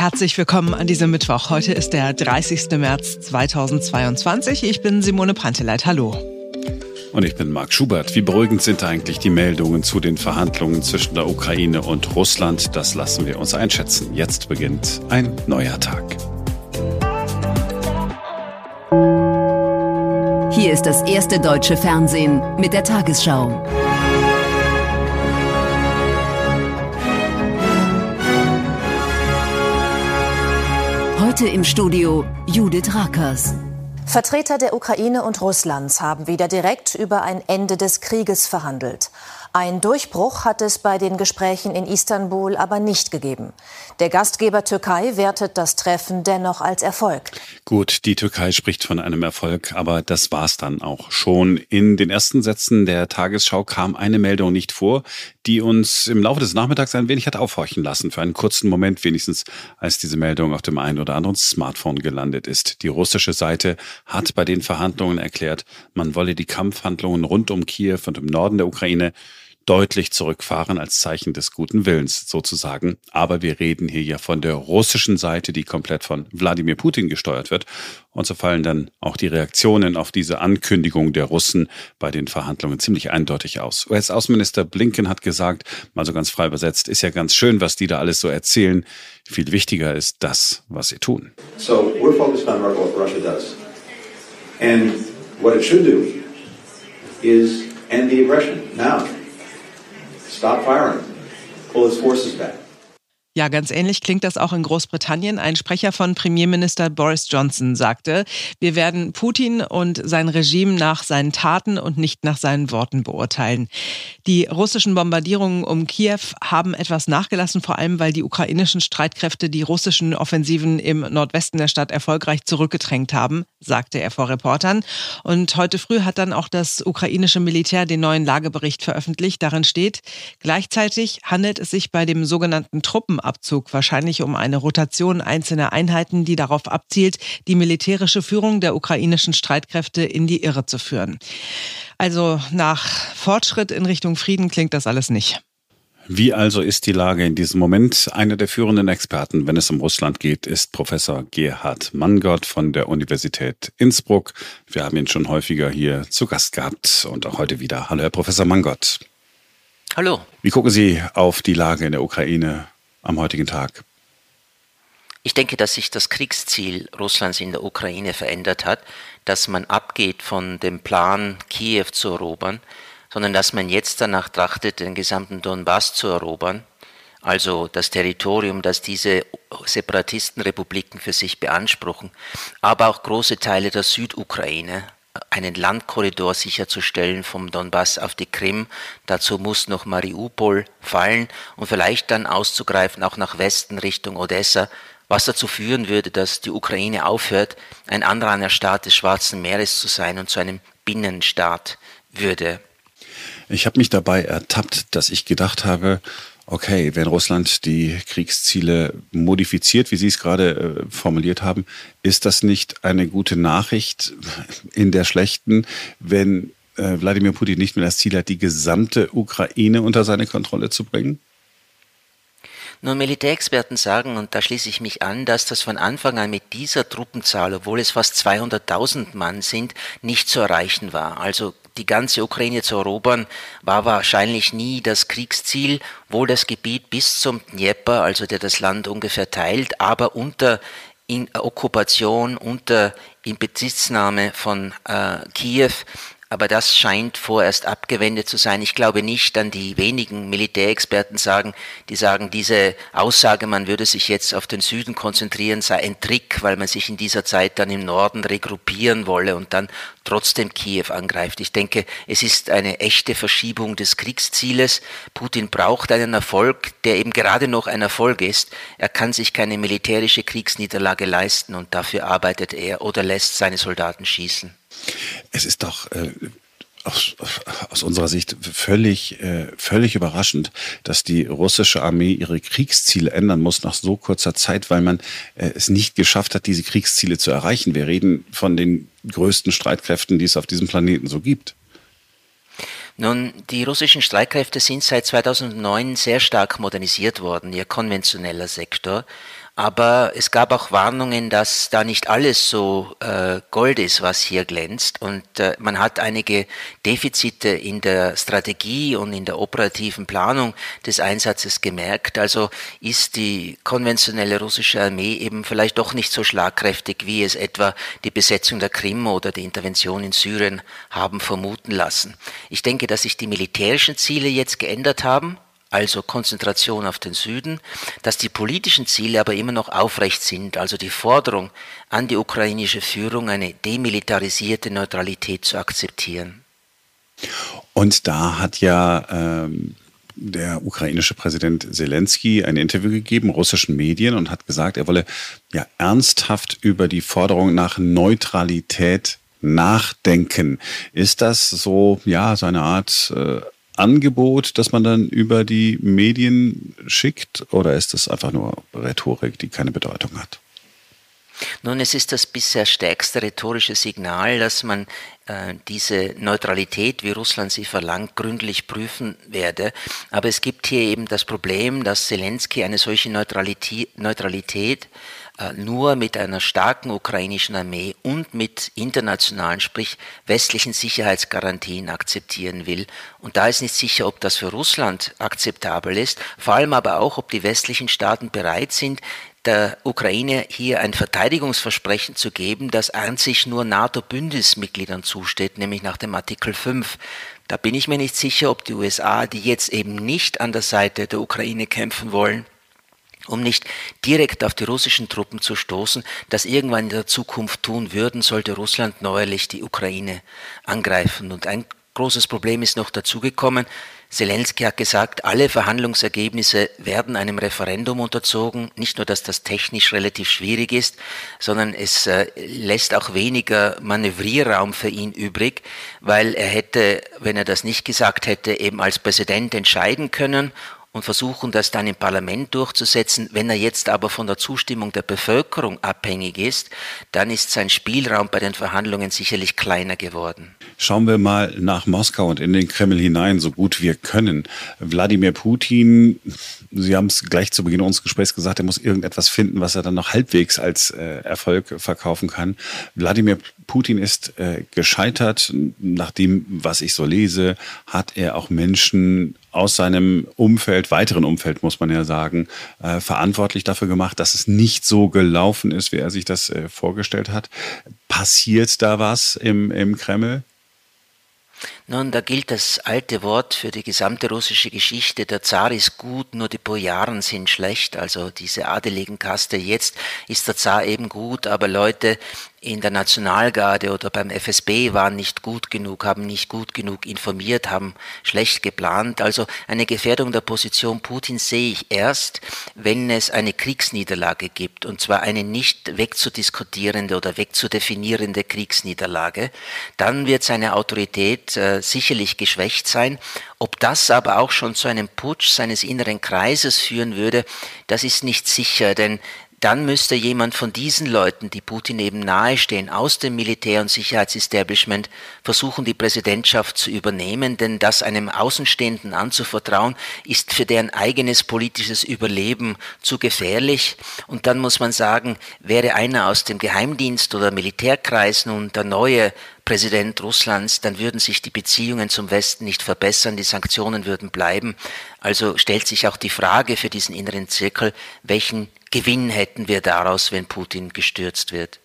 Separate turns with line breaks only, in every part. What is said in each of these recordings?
Herzlich willkommen an diesem Mittwoch. Heute ist der 30. März 2022. Ich bin Simone Panteleit. Hallo.
Und ich bin Marc Schubert. Wie beruhigend sind eigentlich die Meldungen zu den Verhandlungen zwischen der Ukraine und Russland? Das lassen wir uns einschätzen. Jetzt beginnt ein neuer Tag.
Hier ist das erste deutsche Fernsehen mit der Tagesschau. Heute im Studio Judith Rakers.
Vertreter der Ukraine und Russlands haben wieder direkt über ein Ende des Krieges verhandelt. Ein Durchbruch hat es bei den Gesprächen in Istanbul aber nicht gegeben. Der Gastgeber Türkei wertet das Treffen dennoch als Erfolg.
Gut, die Türkei spricht von einem Erfolg, aber das war's dann auch schon. In den ersten Sätzen der Tagesschau kam eine Meldung nicht vor, die uns im Laufe des Nachmittags ein wenig hat aufhorchen lassen, für einen kurzen Moment wenigstens, als diese Meldung auf dem einen oder anderen Smartphone gelandet ist. Die russische Seite hat bei den Verhandlungen erklärt, man wolle die Kampfhandlungen rund um Kiew und im Norden der Ukraine deutlich zurückfahren als Zeichen des guten Willens sozusagen. Aber wir reden hier ja von der russischen Seite, die komplett von Wladimir Putin gesteuert wird. Und so fallen dann auch die Reaktionen auf diese Ankündigung der Russen bei den Verhandlungen ziemlich eindeutig aus. US-Außenminister Blinken hat gesagt, mal so ganz frei übersetzt, ist ja ganz schön, was die da alles so erzählen. Viel wichtiger ist das, was sie tun. So we're focused on what Russia does. And what it should do is end the aggression now.
Stop firing. Pull his forces back. Ja, ganz ähnlich klingt das auch in Großbritannien. Ein Sprecher von Premierminister Boris Johnson sagte, wir werden Putin und sein Regime nach seinen Taten und nicht nach seinen Worten beurteilen. Die russischen Bombardierungen um Kiew haben etwas nachgelassen, vor allem weil die ukrainischen Streitkräfte die russischen Offensiven im Nordwesten der Stadt erfolgreich zurückgedrängt haben, sagte er vor Reportern. Und heute früh hat dann auch das ukrainische Militär den neuen Lagebericht veröffentlicht. Darin steht, gleichzeitig handelt es sich bei dem sogenannten Truppen Truppenabzug, wahrscheinlich um eine Rotation einzelner Einheiten, die darauf abzielt, die militärische Führung der ukrainischen Streitkräfte in die Irre zu führen. Also nach Fortschritt in Richtung Frieden klingt das alles nicht.
Wie also ist die Lage in diesem Moment? Einer der führenden Experten, wenn es um Russland geht, ist Professor Gerhard Mangott von der Universität Innsbruck. Wir haben ihn schon häufiger hier zu Gast gehabt und auch heute wieder. Hallo, Herr Professor Mangott.
Hallo.
Wie gucken Sie auf die Lage in der Ukraine am heutigen Tag?
Ich denke, dass sich das Kriegsziel Russlands in der Ukraine verändert hat, dass man abgeht von dem Plan, Kiew zu erobern, sondern dass man jetzt danach trachtet, den gesamten Donbass zu erobern, also das Territorium, das diese Separatistenrepubliken für sich beanspruchen, aber auch große Teile der Südukraine, einen Landkorridor sicherzustellen vom Donbass auf die Krim. Dazu muss noch Mariupol fallen und vielleicht dann auszugreifen auch nach Westen Richtung Odessa, was dazu führen würde, dass die Ukraine aufhört, ein anderer Staat des Schwarzen Meeres zu sein und zu einem Binnenstaat würde.
Ich habe mich dabei ertappt, dass ich gedacht habe, Okay, wenn Russland die Kriegsziele modifiziert, wie Sie es gerade äh, formuliert haben, ist das nicht eine gute Nachricht in der schlechten, wenn äh, Wladimir Putin nicht mehr das Ziel hat, die gesamte Ukraine unter seine Kontrolle zu bringen?
Nun, Militärexperten sagen, und da schließe ich mich an, dass das von Anfang an mit dieser Truppenzahl, obwohl es fast 200.000 Mann sind, nicht zu erreichen war. Also die ganze Ukraine zu erobern, war wahrscheinlich nie das Kriegsziel, wohl das Gebiet bis zum Dnieper, also der das Land ungefähr teilt, aber unter in Okkupation, unter Inbesitznahme von äh, Kiew aber das scheint vorerst abgewendet zu sein. Ich glaube nicht an die wenigen Militärexperten sagen, die sagen, diese Aussage, man würde sich jetzt auf den Süden konzentrieren, sei ein Trick, weil man sich in dieser Zeit dann im Norden regruppieren wolle und dann trotzdem Kiew angreift. Ich denke, es ist eine echte Verschiebung des Kriegszieles. Putin braucht einen Erfolg, der eben gerade noch ein Erfolg ist. Er kann sich keine militärische Kriegsniederlage leisten und dafür arbeitet er oder lässt seine Soldaten schießen.
Es ist doch äh, aus, aus, unserer Sicht völlig, äh, völlig überraschend, dass die russische Armee ihre Kriegsziele ändern muss nach so kurzer Zeit, weil man äh, es nicht geschafft hat, diese Kriegsziele zu erreichen. Wir reden von den größten Streitkräften, die es auf diesem Planeten so gibt.
Nun, die russischen Streitkräfte sind seit 2009 sehr stark modernisiert worden, ihr konventioneller Sektor. Aber es gab auch Warnungen, dass da nicht alles so äh, Gold ist, was hier glänzt. Und äh, man hat einige Defizite in der Strategie und in der operativen Planung des Einsatzes gemerkt. Also ist die konventionelle russische Armee eben vielleicht doch nicht so schlagkräftig, wie es etwa die Besetzung der Krim oder die Intervention in Syrien haben vermuten lassen. Ich denke, dass sich die militärischen Ziele jetzt geändert haben also Konzentration auf den Süden, dass die politischen Ziele aber immer noch aufrecht sind, also die Forderung an die ukrainische Führung, eine demilitarisierte Neutralität zu akzeptieren.
Und da hat ja ähm, der ukrainische Präsident Zelensky ein Interview gegeben, russischen Medien, und hat gesagt, er wolle ja ernsthaft über die Forderung nach Neutralität nachdenken. Ist das so, ja, so eine Art äh, Angebot, das man dann über die Medien schickt? Oder ist das einfach nur Rhetorik, die keine Bedeutung hat?
Nun, es ist das bisher stärkste rhetorische Signal, dass man äh, diese Neutralität, wie Russland sie verlangt, gründlich prüfen werde. Aber es gibt hier eben das Problem, dass Zelensky eine solche Neutralität, Neutralität nur mit einer starken ukrainischen Armee und mit internationalen, sprich westlichen Sicherheitsgarantien akzeptieren will. Und da ist nicht sicher, ob das für Russland akzeptabel ist, vor allem aber auch, ob die westlichen Staaten bereit sind, der Ukraine hier ein Verteidigungsversprechen zu geben, das einzig nur NATO-Bündnismitgliedern zusteht, nämlich nach dem Artikel 5. Da bin ich mir nicht sicher, ob die USA, die jetzt eben nicht an der Seite der Ukraine kämpfen wollen, um nicht direkt auf die russischen Truppen zu stoßen, das irgendwann in der Zukunft tun würden, sollte Russland neuerlich die Ukraine angreifen. Und ein großes Problem ist noch dazugekommen. Zelensky hat gesagt, alle Verhandlungsergebnisse werden einem Referendum unterzogen. Nicht nur, dass das technisch relativ schwierig ist, sondern es äh, lässt auch weniger Manövrierraum für ihn übrig, weil er hätte, wenn er das nicht gesagt hätte, eben als Präsident entscheiden können und versuchen, das dann im Parlament durchzusetzen. Wenn er jetzt aber von der Zustimmung der Bevölkerung abhängig ist, dann ist sein Spielraum bei den Verhandlungen sicherlich kleiner geworden.
Schauen wir mal nach Moskau und in den Kreml hinein, so gut wir können. Wladimir Putin, Sie haben es gleich zu Beginn unseres Gesprächs gesagt, er muss irgendetwas finden, was er dann noch halbwegs als äh, Erfolg verkaufen kann. Wladimir Putin ist äh, gescheitert. Nach dem, was ich so lese, hat er auch Menschen aus seinem Umfeld, weiteren Umfeld muss man ja sagen, äh, verantwortlich dafür gemacht, dass es nicht so gelaufen ist, wie er sich das äh, vorgestellt hat. Passiert da was im, im Kreml?
Nun, da gilt das alte Wort für die gesamte russische Geschichte, der Zar ist gut, nur die Bojaren sind schlecht, also diese adeligen Kaste. Jetzt ist der Zar eben gut, aber Leute in der Nationalgarde oder beim FSB waren nicht gut genug, haben nicht gut genug informiert, haben schlecht geplant. Also eine Gefährdung der Position Putins sehe ich erst, wenn es eine Kriegsniederlage gibt, und zwar eine nicht wegzudiskutierende oder wegzudefinierende Kriegsniederlage. Dann wird seine Autorität äh, sicherlich geschwächt sein. Ob das aber auch schon zu einem Putsch seines inneren Kreises führen würde, das ist nicht sicher, denn dann müsste jemand von diesen Leuten, die Putin eben nahestehen, aus dem Militär- und Sicherheitsestablishment versuchen, die Präsidentschaft zu übernehmen, denn das einem Außenstehenden anzuvertrauen, ist für deren eigenes politisches Überleben zu gefährlich. Und dann muss man sagen, wäre einer aus dem Geheimdienst oder Militärkreis nun der neue Präsident Russlands, dann würden sich die Beziehungen zum Westen nicht verbessern, die Sanktionen würden bleiben. Also stellt sich auch die Frage für diesen inneren Zirkel, welchen Gewinn hätten wir daraus, wenn Putin gestürzt wird?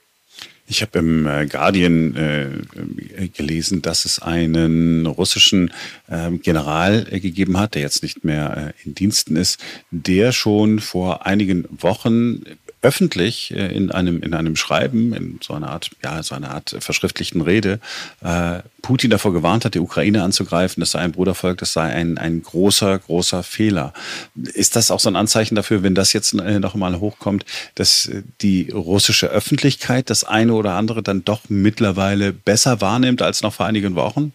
Ich habe im äh, Guardian äh, gelesen, dass es einen russischen äh, General äh, gegeben hat, der jetzt nicht mehr äh, in Diensten ist, der schon vor einigen Wochen öffentlich äh, in einem, in einem Schreiben, in so einer Art, ja, so einer Art verschriftlichten Rede, äh, Putin davor gewarnt hat, die Ukraine anzugreifen, das sei ein Brudervolk, das sei ein, ein großer, großer Fehler. Ist das auch so ein Anzeichen dafür, wenn das jetzt äh, noch mal hochkommt, dass die russische Öffentlichkeit das eine oder andere dann doch mittlerweile besser wahrnimmt als noch vor einigen Wochen?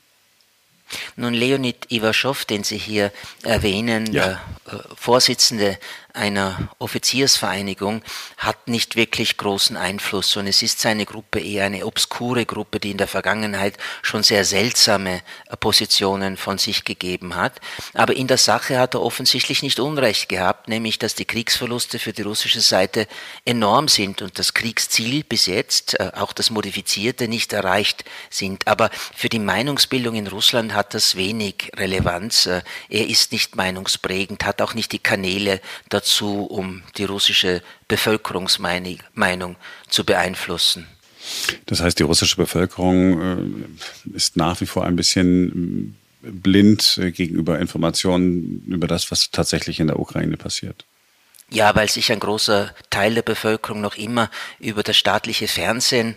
Nun, Leonid Ivaschow, den Sie hier erwähnen, ja. der Vorsitzende einer Offiziersvereinigung hat nicht wirklich großen Einfluss und es ist seine Gruppe eher eine obskure Gruppe, die in der Vergangenheit schon sehr seltsame äh, Positionen von sich gegeben hat. Aber in der Sache hat er offensichtlich nicht Unrecht gehabt, nämlich dass die Kriegsverluste für die russische Seite enorm sind und das Kriegsziel bis jetzt, äh, auch das modifizierte, nicht erreicht sind. Aber für die Meinungsbildung in Russland hat das wenig Relevanz. Äh, er ist nicht meinungsprägend, hat auch nicht die Kanäle dazu, um die russische Bevölkerungsmeinung zu beeinflussen.
Das heißt, die russische Bevölkerung äh, ist nach wie vor ein bisschen äh, blind äh, gegenüber Informationen über das, was tatsächlich in der Ukraine passiert.
Ja, weil sich ein großer Teil der Bevölkerung noch immer über das staatliche Fernsehen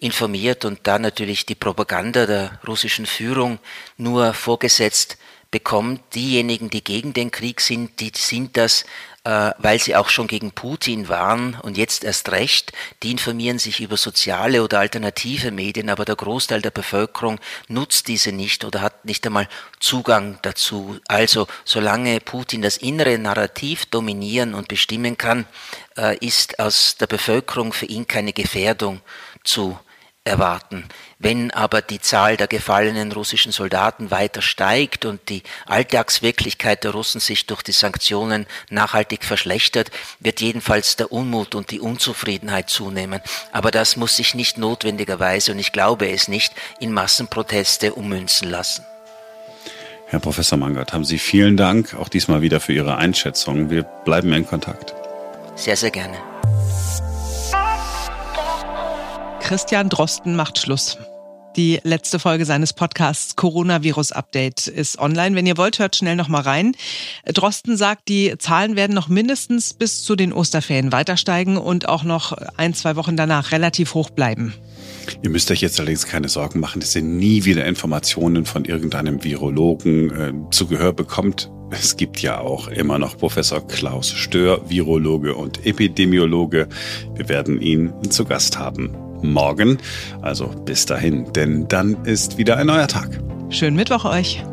informiert und da natürlich die Propaganda der russischen Führung nur vorgesetzt bekommt. Diejenigen, die gegen den Krieg sind, die sind das, äh, weil sie auch schon gegen Putin waren und jetzt erst recht. Die informieren sich über soziale oder alternative Medien, aber der Großteil der Bevölkerung nutzt diese nicht oder hat nicht einmal Zugang dazu. Also solange Putin das innere Narrativ dominieren und bestimmen kann, äh, ist aus der Bevölkerung für ihn keine Gefährdung zu erwarten. Wenn aber die Zahl der gefallenen russischen Soldaten weiter steigt und die Alltagswirklichkeit der Russen sich durch die Sanktionen nachhaltig verschlechtert, wird jedenfalls der Unmut und die Unzufriedenheit zunehmen. Aber das muss sich nicht notwendigerweise, und ich glaube es nicht, in Massenproteste ummünzen lassen.
Herr Professor Mangert, haben Sie vielen Dank auch diesmal wieder für Ihre Einschätzung. Wir bleiben in Kontakt.
Sehr, sehr gerne.
Christian Drosten macht Schluss. Die letzte Folge seines Podcasts Coronavirus Update ist online. Wenn ihr wollt, hört schnell noch mal rein. Drosten sagt, die Zahlen werden noch mindestens bis zu den Osterferien weiter steigen und auch noch ein, zwei Wochen danach relativ hoch bleiben.
Ihr müsst euch jetzt allerdings keine Sorgen machen, dass ihr nie wieder Informationen von irgendeinem Virologen äh, zu Gehör bekommt. Es gibt ja auch immer noch Professor Klaus Stör, Virologe und Epidemiologe. Wir werden ihn zu Gast haben morgen. Also bis dahin, denn dann ist wieder ein neuer Tag.
Schönen Mittwoch euch.